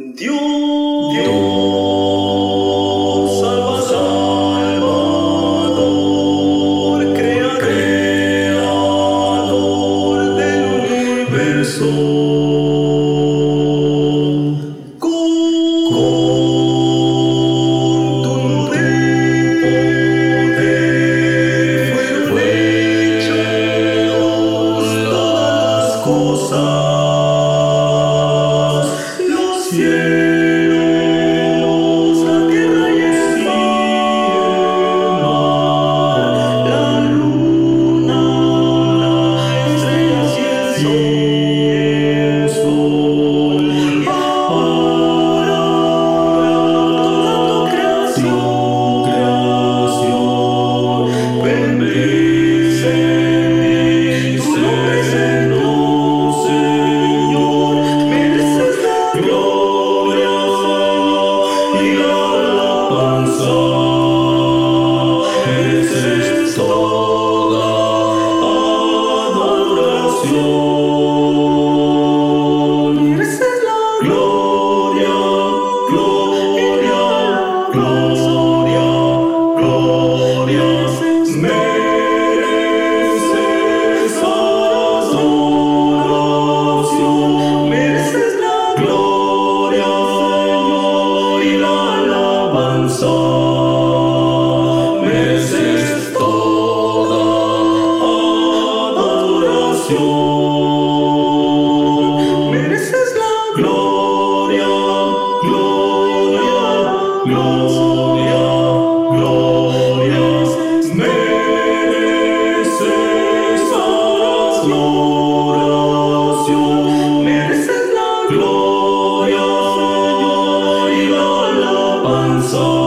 Dios, so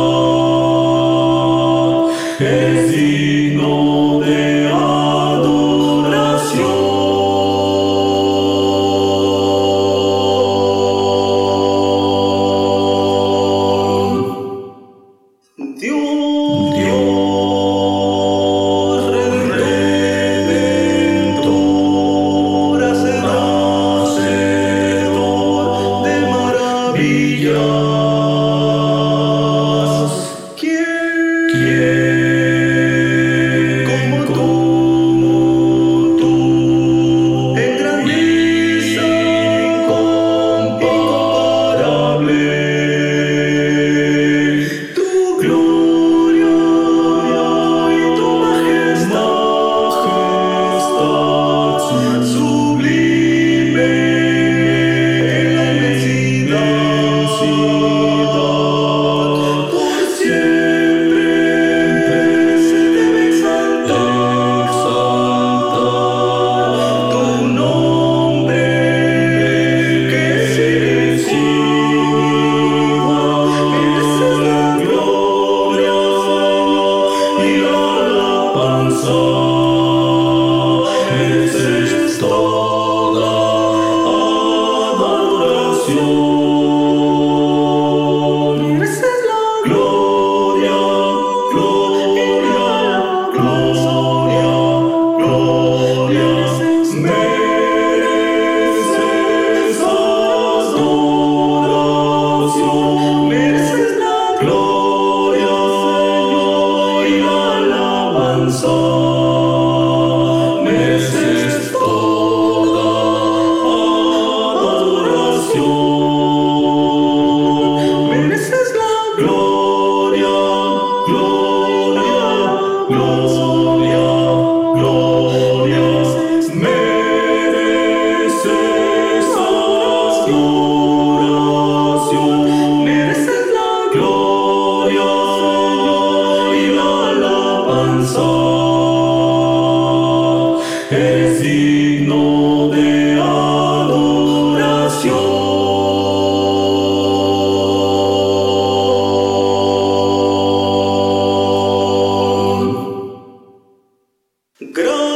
Grow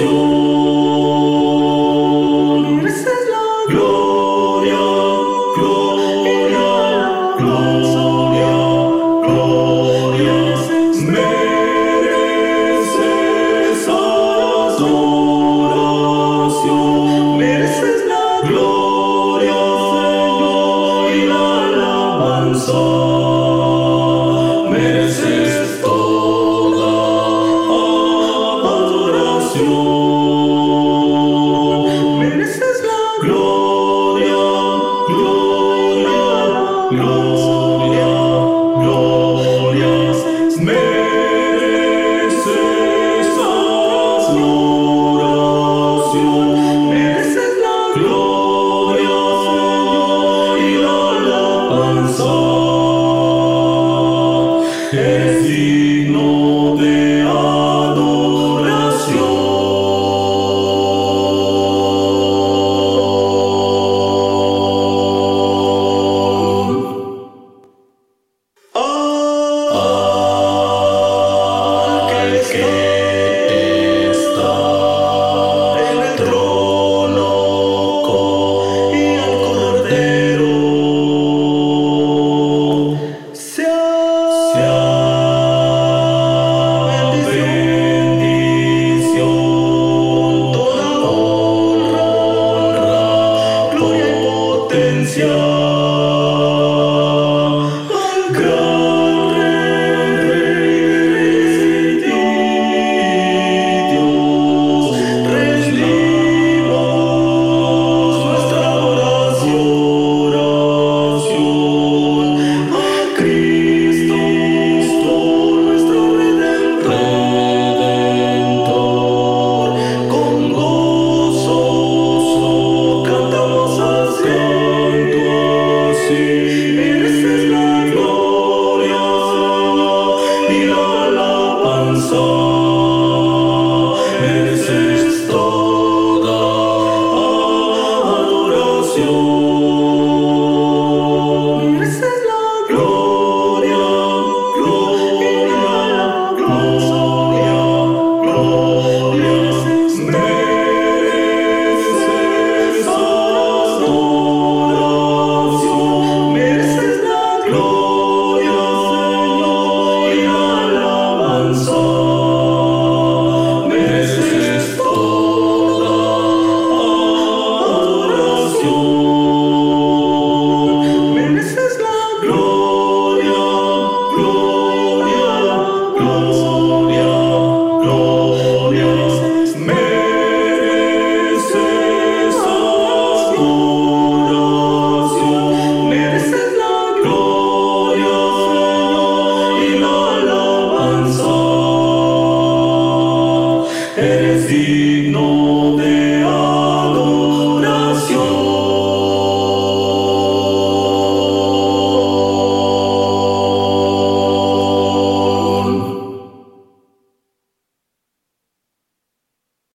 adoración.